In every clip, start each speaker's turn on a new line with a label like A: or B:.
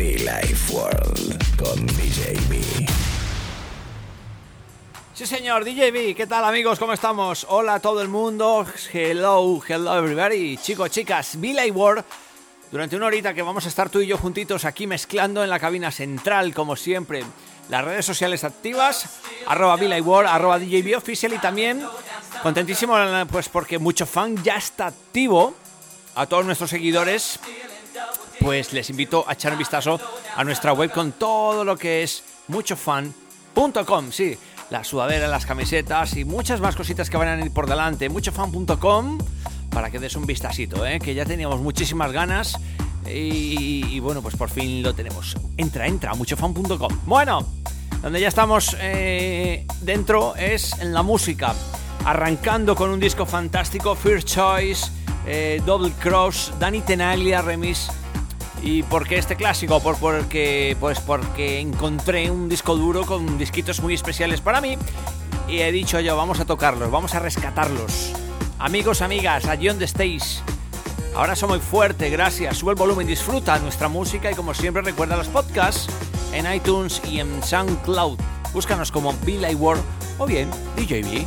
A: Be Life World con DJB.
B: Sí, señor, DJB, ¿qué tal amigos? ¿Cómo estamos? Hola a todo el mundo, hello, hello everybody, chicos, chicas, Billy World. Durante una horita que vamos a estar tú y yo juntitos aquí mezclando en la cabina central, como siempre. Las redes sociales activas, arroba Billy World, arroba DJB Official y también contentísimo pues porque mucho fan ya está activo. A todos nuestros seguidores, pues les invito a echar un vistazo a nuestra web con todo lo que es muchofan.com, sí, la sudadera, las camisetas y muchas más cositas que van a ir por delante, muchofan.com para que des un vistacito, ¿eh? que ya teníamos muchísimas ganas y, bueno, pues por fin lo tenemos. Entra, entra, muchofan.com. Bueno, donde ya estamos eh, dentro es en la música, arrancando con un disco fantástico, First Choice, eh, Double Cross, Danny Tenaglia remix. ¿Y por qué este clásico? Por, porque, pues porque encontré un disco duro con disquitos muy especiales para mí y he dicho yo, vamos a tocarlos, vamos a rescatarlos. Amigos, amigas, allí donde estéis, ahora soy muy fuerte, gracias, sube el volumen, disfruta nuestra música y como siempre recuerda los podcasts en iTunes y en SoundCloud. Búscanos como Billy World o bien DJB.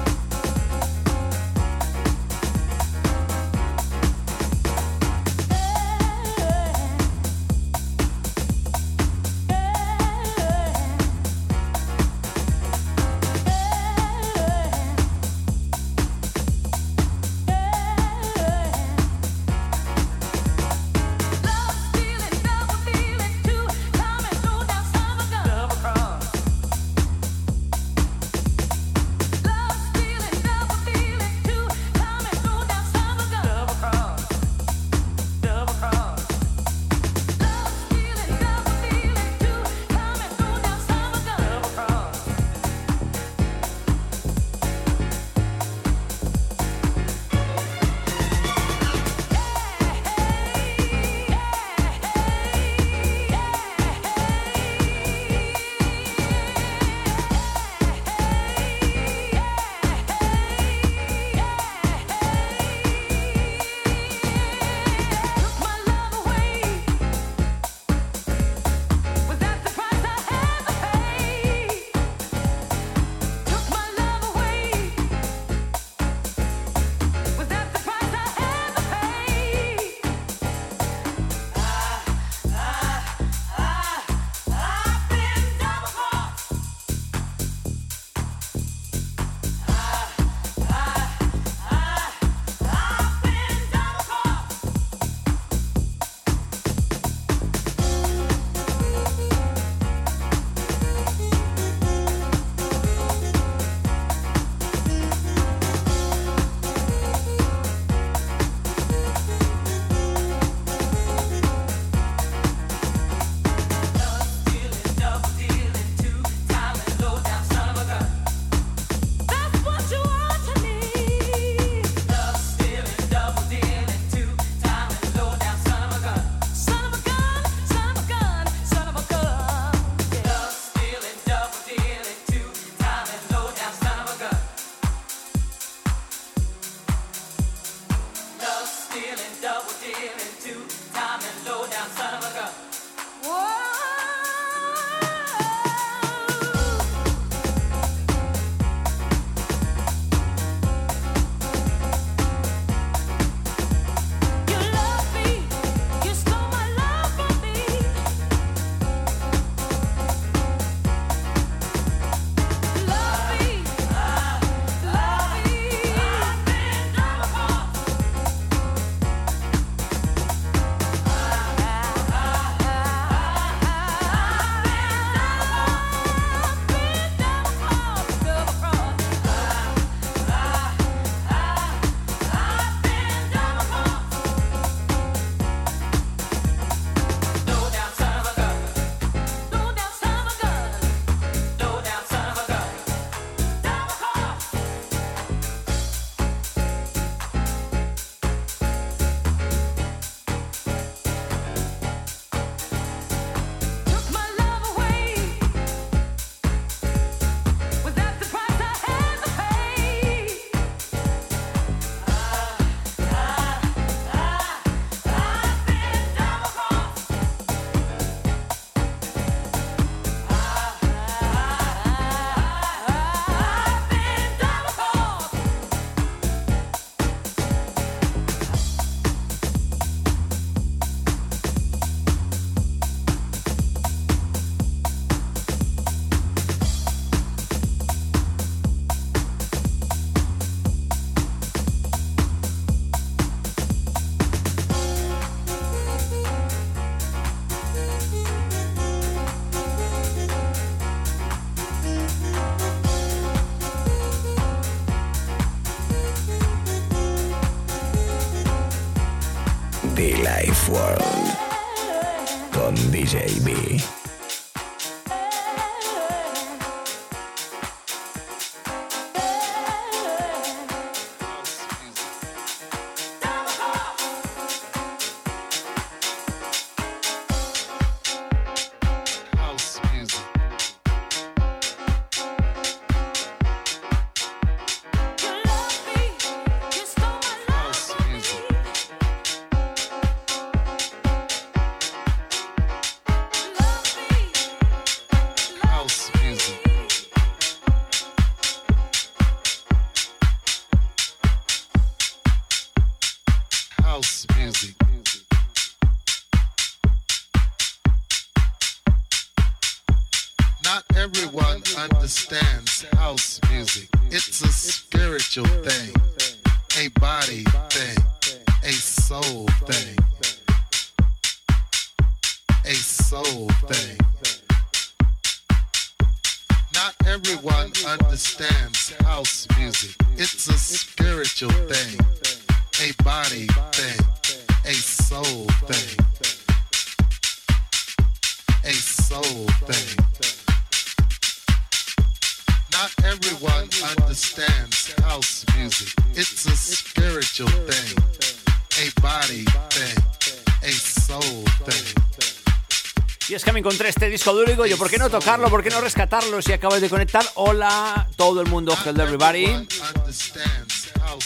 C: Encontré este disco duro y digo yo, ¿por qué no tocarlo? ¿Por qué no rescatarlo si acabas de conectar? Hola, todo el mundo, hello everybody.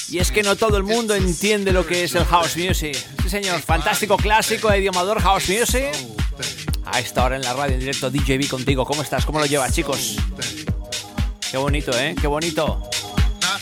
C: Y es que no todo el mundo entiende lo que es el house music. Sí, señor, fantástico clásico de idiomador house music a esta hora en la radio en directo DJB contigo. ¿Cómo estás? ¿Cómo lo llevas, chicos? Qué bonito, ¿eh? Qué bonito.
D: Not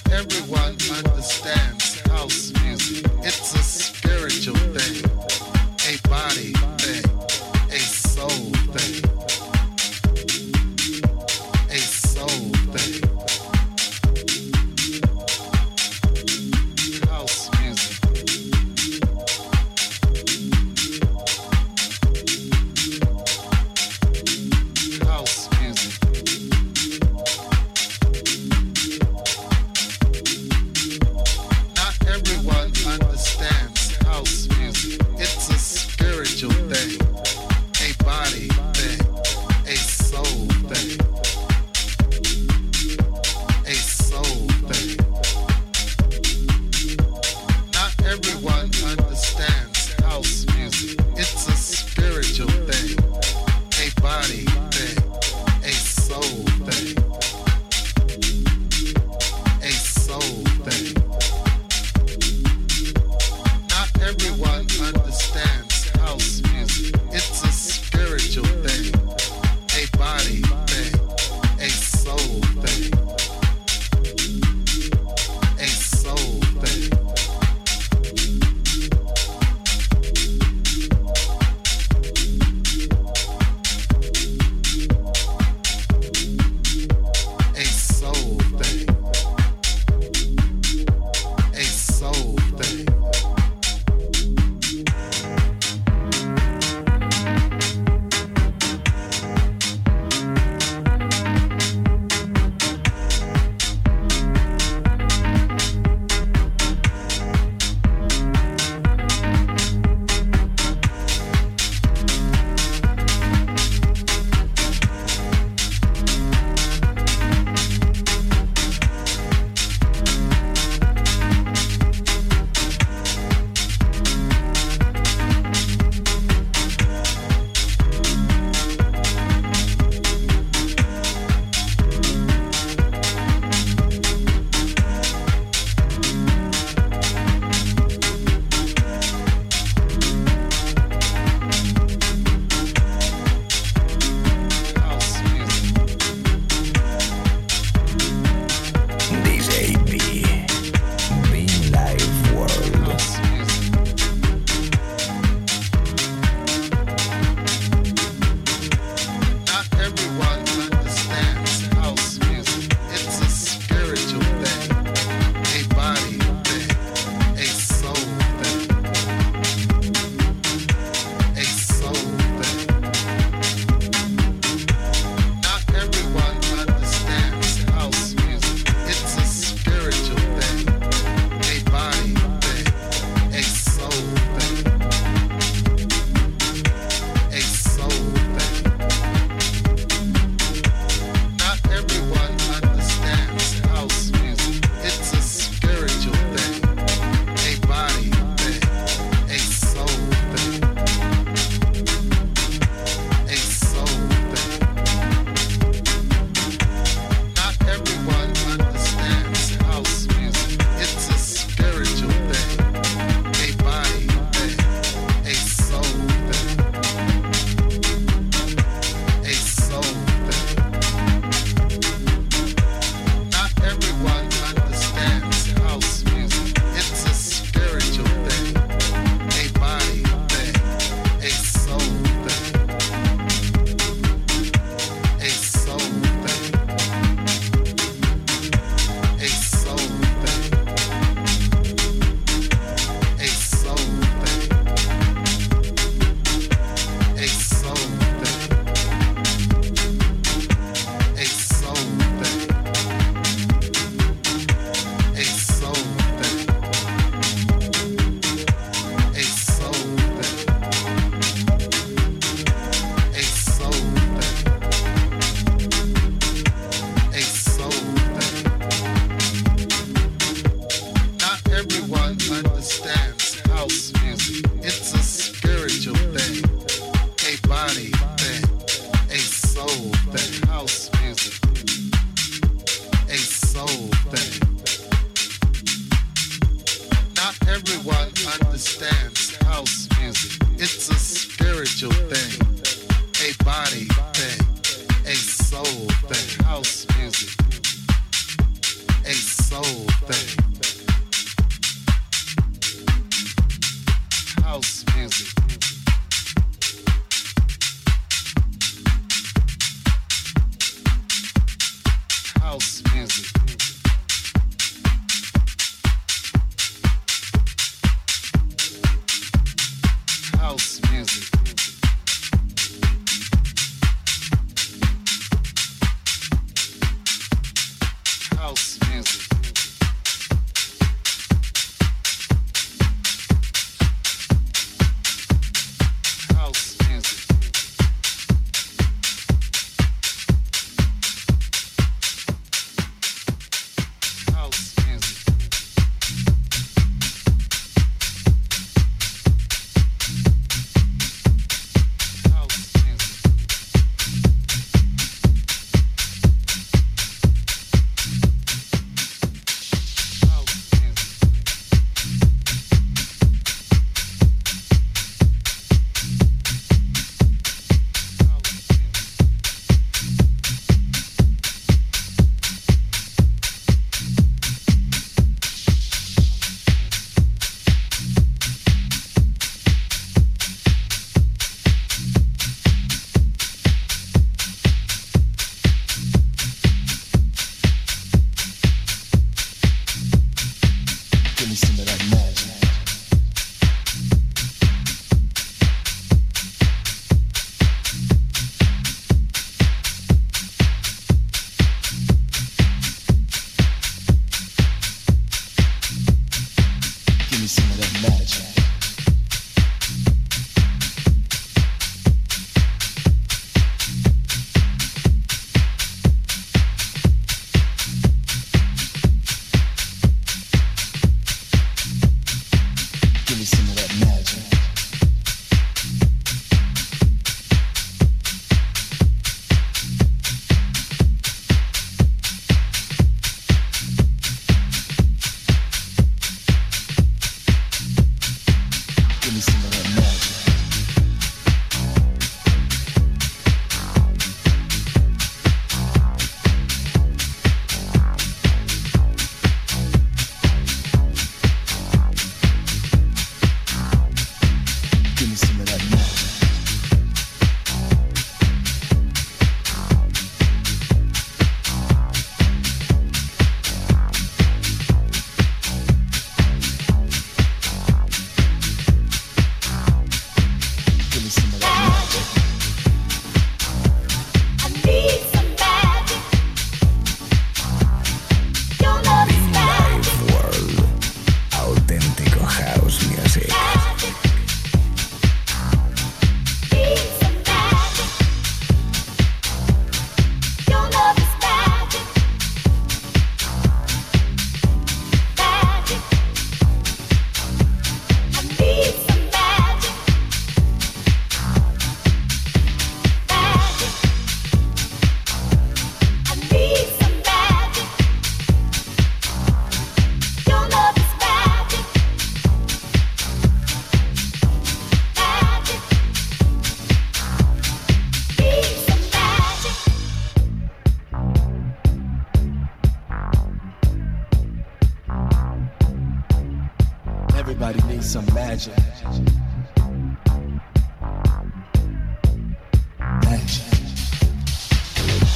D: house music.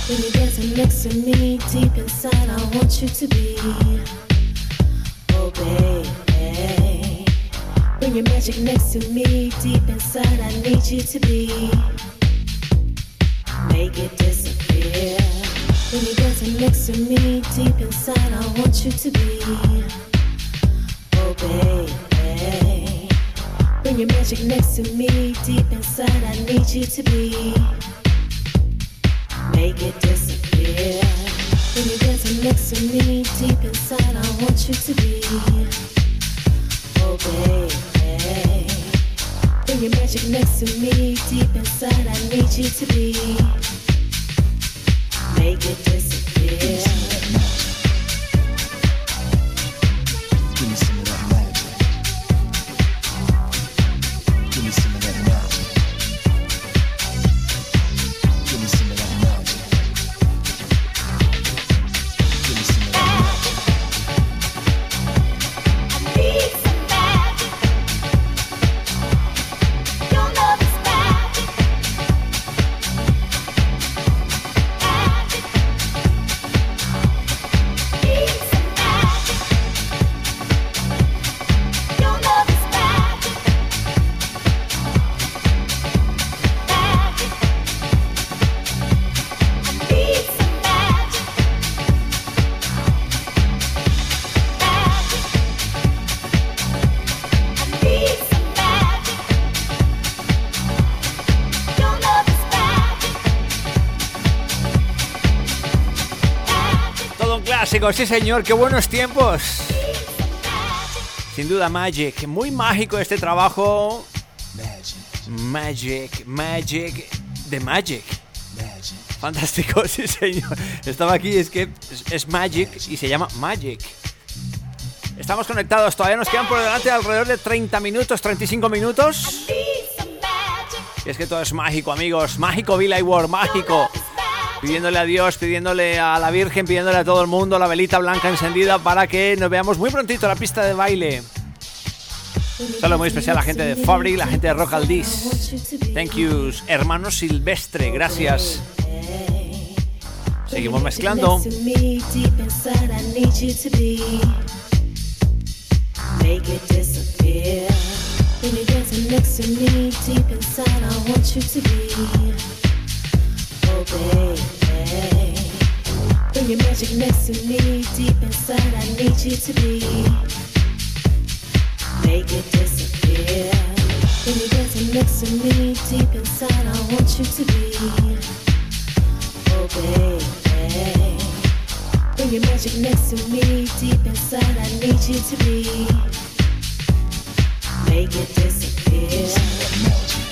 E: When you're dancing next to me, deep inside, I want you to be. Oh, baby. Bring your magic next to me, deep inside, I need you to be. Make it disappear. When you're dancing next to me, deep inside, I want you to be. Oh, baby. Bring your magic next to me, deep inside, I need you to be. Make it disappear. When to me, deep inside, I want you to be. Oh, baby. Your magic next to me, deep inside, I need you to be. Make it disappear.
B: Sí señor, qué buenos tiempos. Sin duda Magic, muy mágico este trabajo.
D: Magic.
B: Magic, de Magic. Fantástico, sí señor. Estaba aquí, es que es, Magic y se llama Magic. Estamos conectados, todavía nos quedan por delante alrededor de 30 minutos, 35 minutos. Y es que todo es mágico, amigos. Mágico, Billy Ward, mágico. Pidiéndole a Dios, pidiéndole a la Virgen, pidiéndole a todo el mundo la velita blanca encendida para que nos veamos muy prontito en la pista de baile. Saludo muy especial a la gente de Fabric, la gente de Rock al Dis. Thank you, hermano Silvestre, gracias. Seguimos mezclando.
E: When you're dancing. Oh, baby. Bring your magic next to me, deep inside, I need you to be. Make it disappear. When you're dancing next to me, deep inside, I want you to be. Oh, baby. Bring your magic next to me, deep inside, I need you to be. Make it disappear.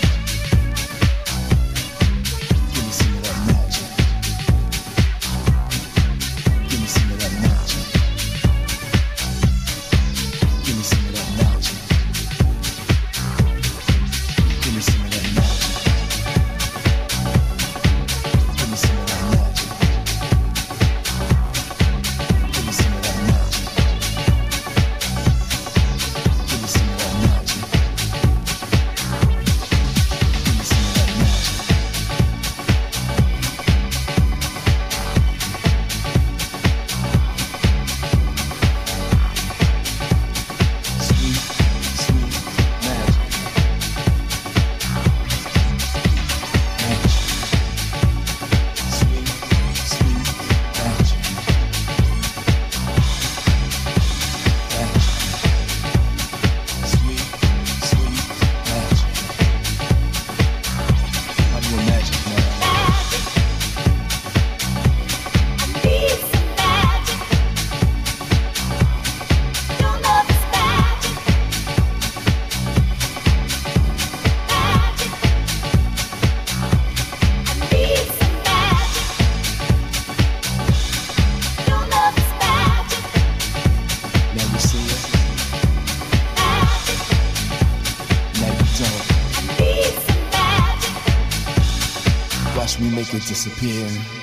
D: Disappear.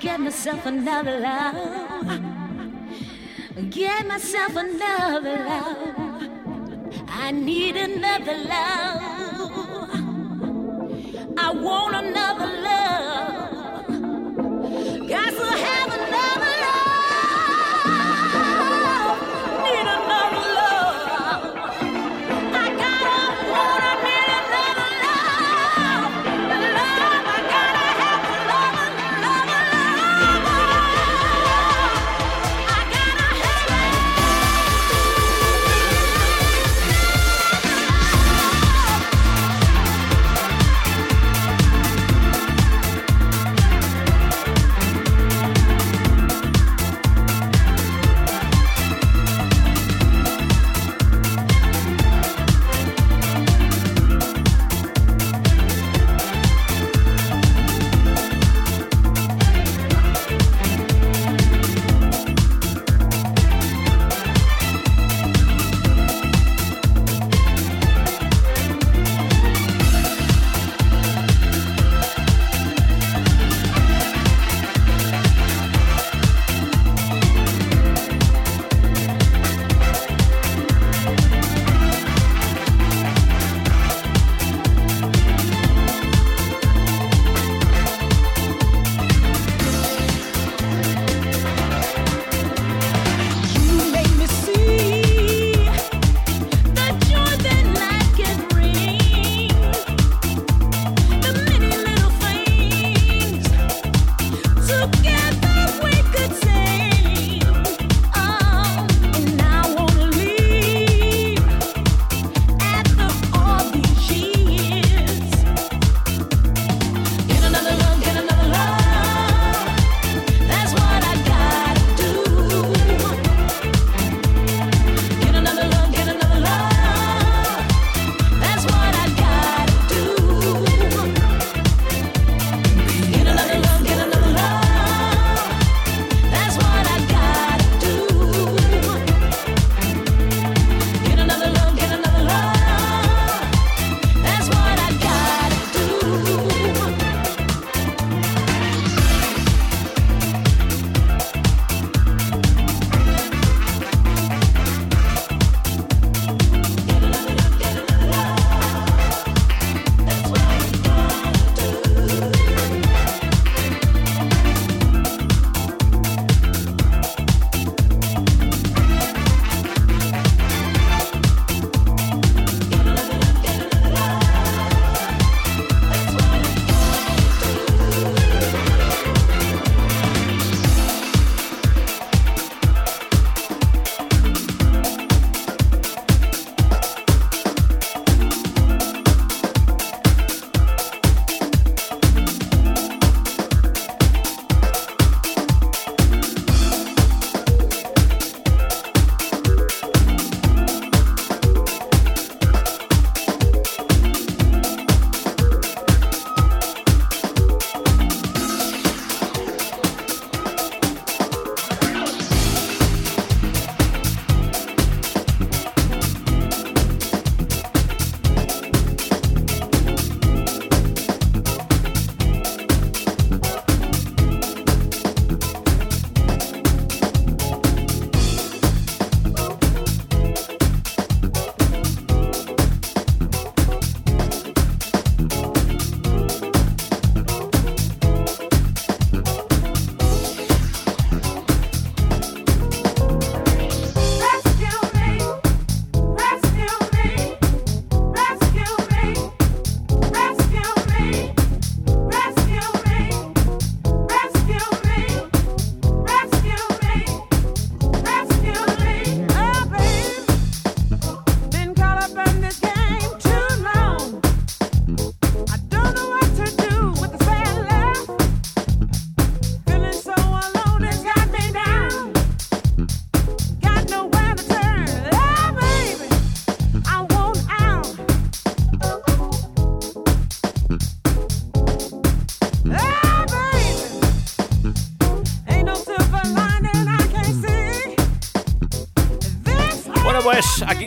E: Get myself another love. Get myself another love. I need another love. I want another love.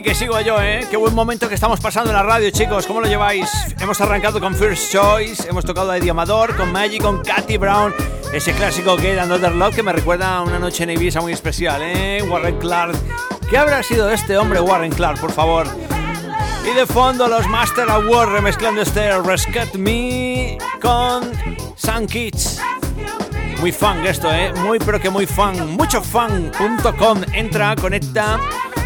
F: Que sigo yo, ¿eh? Qué buen momento que estamos pasando en la radio, chicos. ¿Cómo lo lleváis? Hemos arrancado con First Choice, hemos tocado a Eddie Amador, con Magic, con Katy Brown, ese clásico que Another Love que me recuerda a una noche en Ibiza muy especial, ¿eh? Warren Clark. ¿Qué habrá sido este hombre, Warren Clark, por favor? Y de fondo los Master Awards remezclando este Rescue Me con Sun Kids. Muy fan esto, ¿eh? Muy pero que muy fan. Muchofan.com. Entra, conecta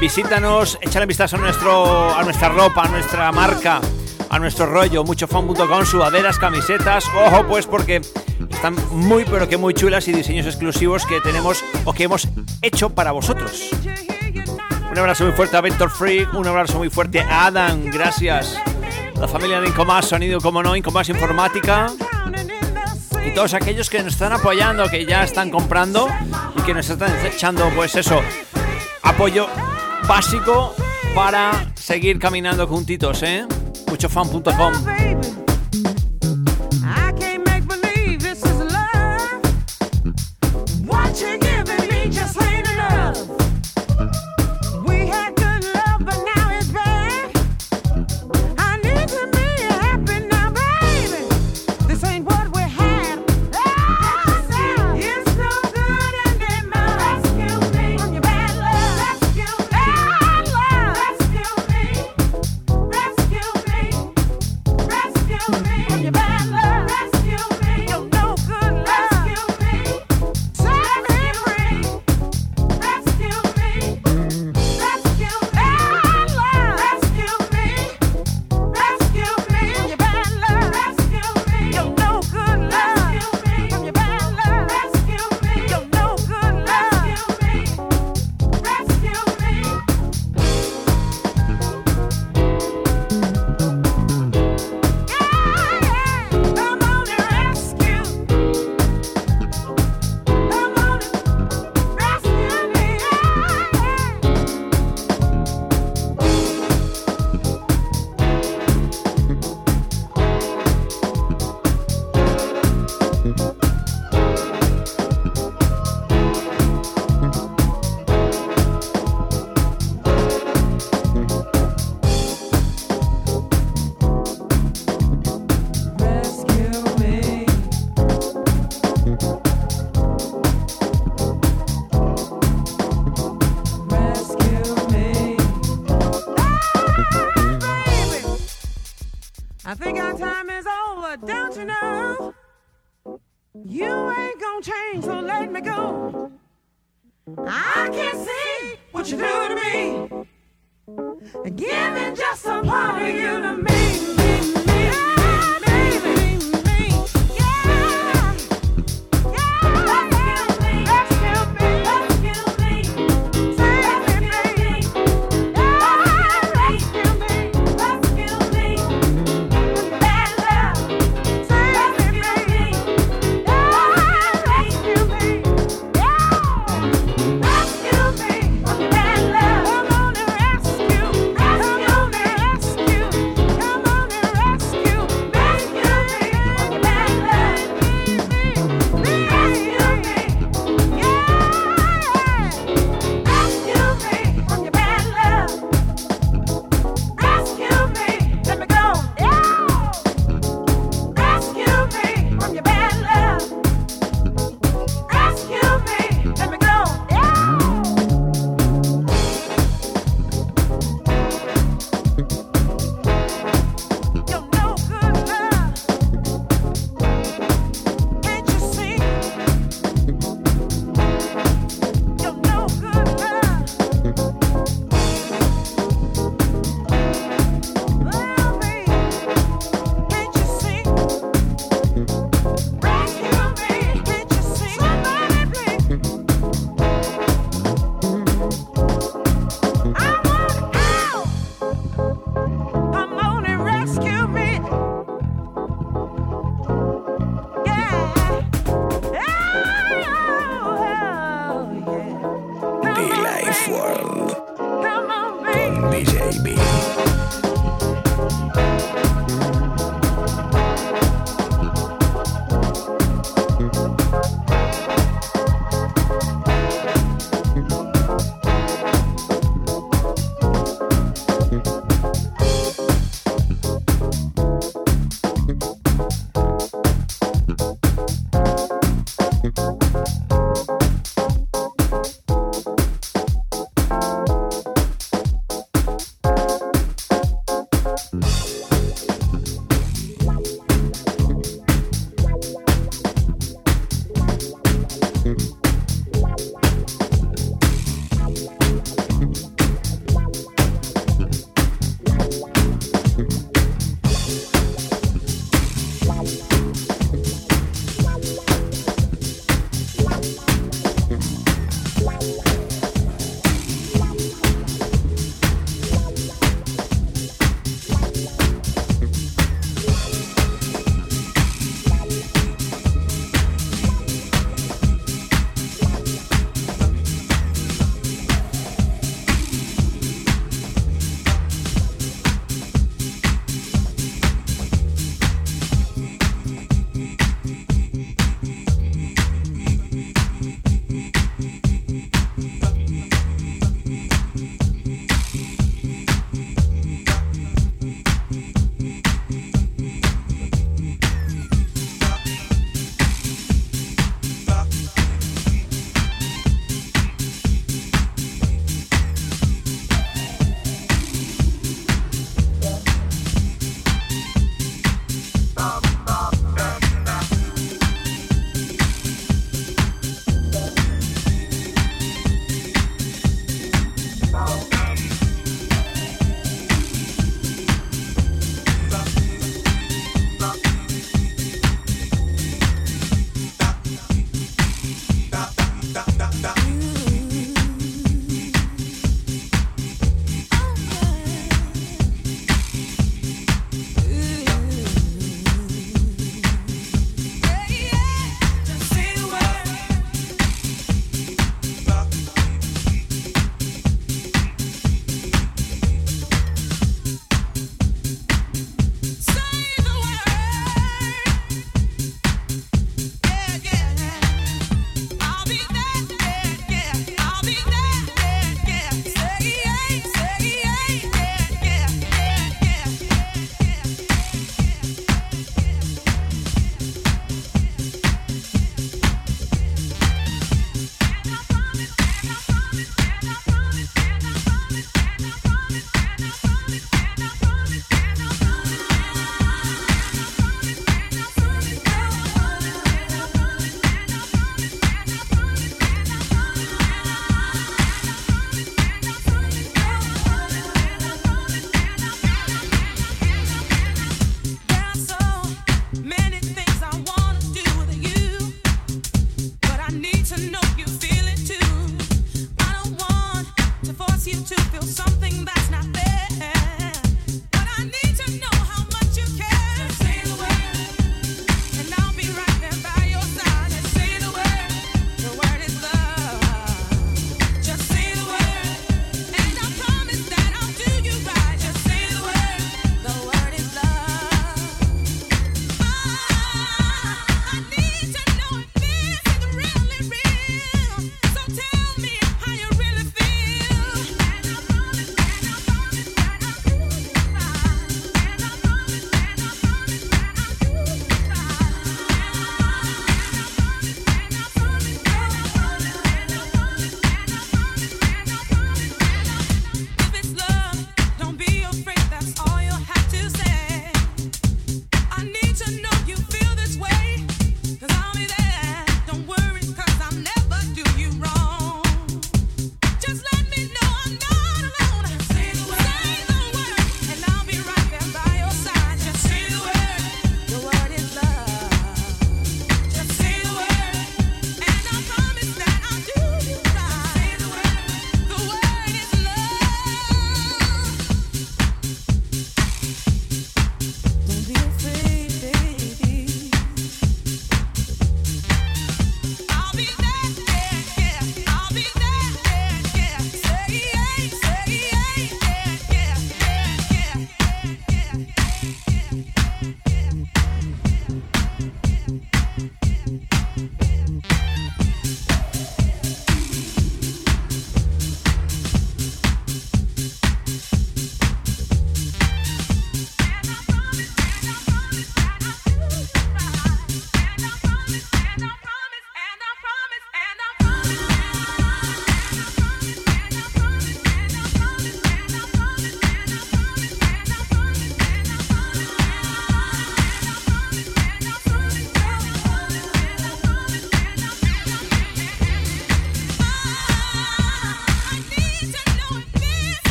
F: Visítanos, échale vistazo a, nuestro, a nuestra ropa, a nuestra marca, a nuestro rollo, muchofan.com, sudaderas, camisetas. Ojo, pues porque están muy, pero que muy chulas y diseños exclusivos que tenemos o que hemos hecho para vosotros. Un abrazo muy fuerte a Vector Freak, un abrazo muy fuerte a Adam, gracias. La familia de Incomás Sonido, como no, Incomás Informática. Y todos aquellos que nos están apoyando, que ya están comprando y que nos están echando, pues eso, apoyo básico para seguir caminando juntitos, ¿eh? Muchofan.com.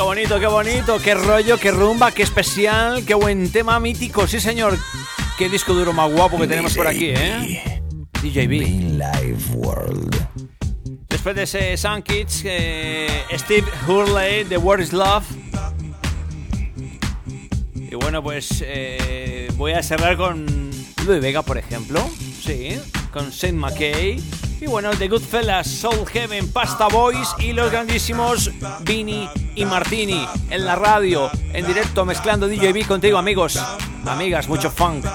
G: bonito, qué bonito, qué rollo, qué rumba, qué especial, qué buen tema mítico, sí señor. Qué disco duro más guapo que tenemos por aquí, ¿eh? DJB.
D: Live World.
G: Después de ese Sun Kids, eh, Steve Hurley, The Word is Love. Y bueno, pues eh, voy a cerrar con Louis Vega, por ejemplo. Sí, con Saint McKay. Y bueno, The Goodfellas, Soul Heaven, Pasta Boys y los grandísimos Vini y Martini en la radio, en directo, mezclando DJB contigo, amigos. Amigas, mucho funk.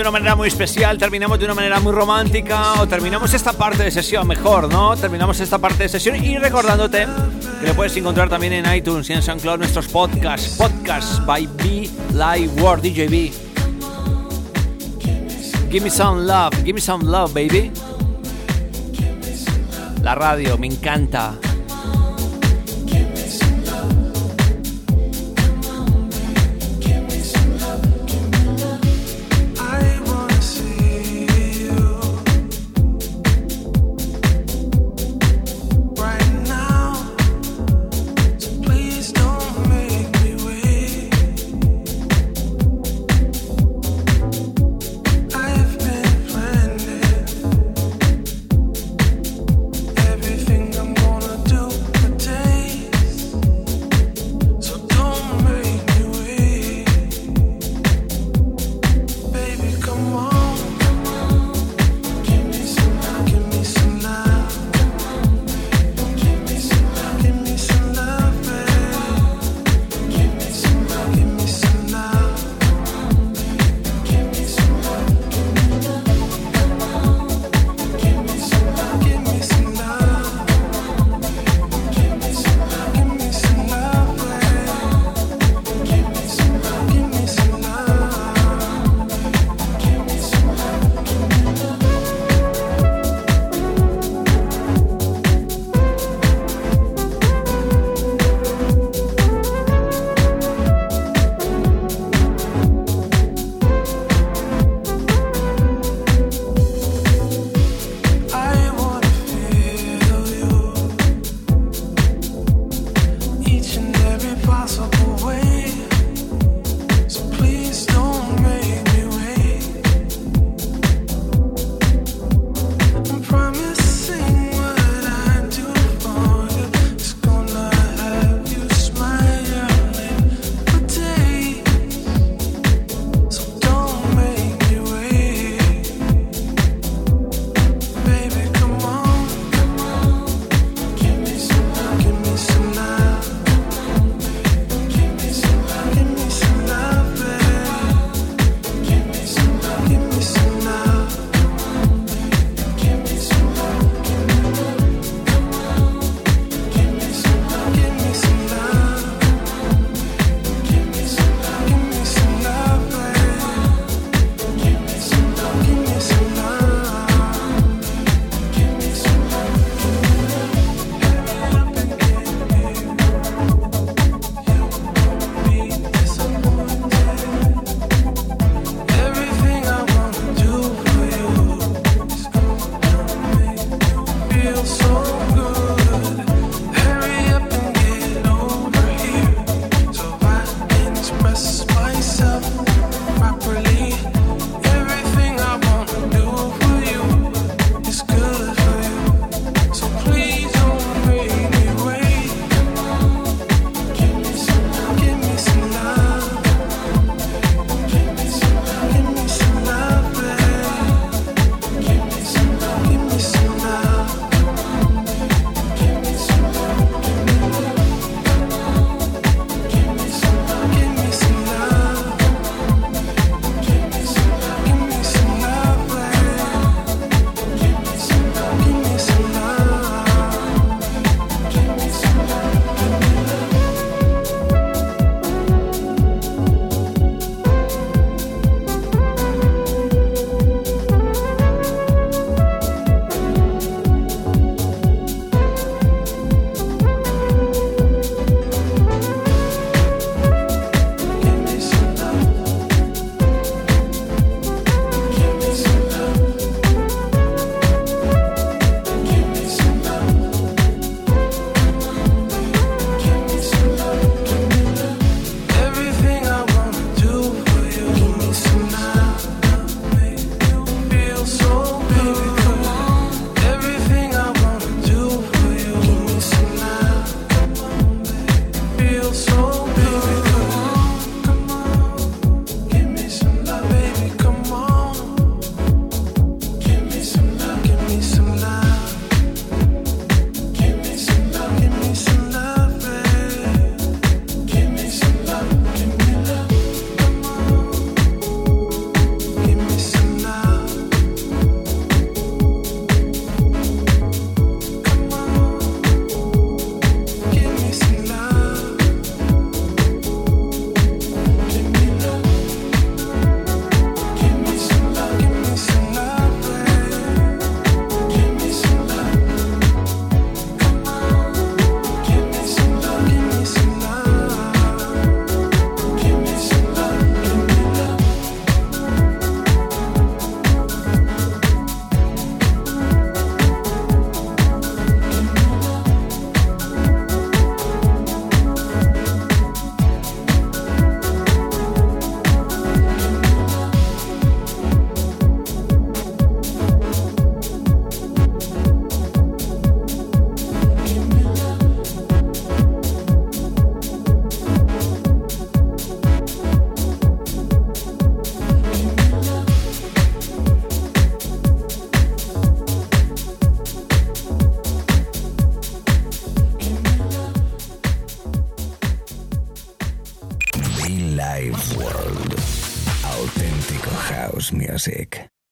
B: De una manera muy especial, terminamos de una manera muy romántica o terminamos esta parte de sesión mejor, ¿no? Terminamos esta parte de sesión y recordándote que le puedes encontrar también en iTunes y en SoundCloud nuestros podcasts, podcasts by B Live World DJB. Give me some love, give me some love, baby. La radio, me encanta.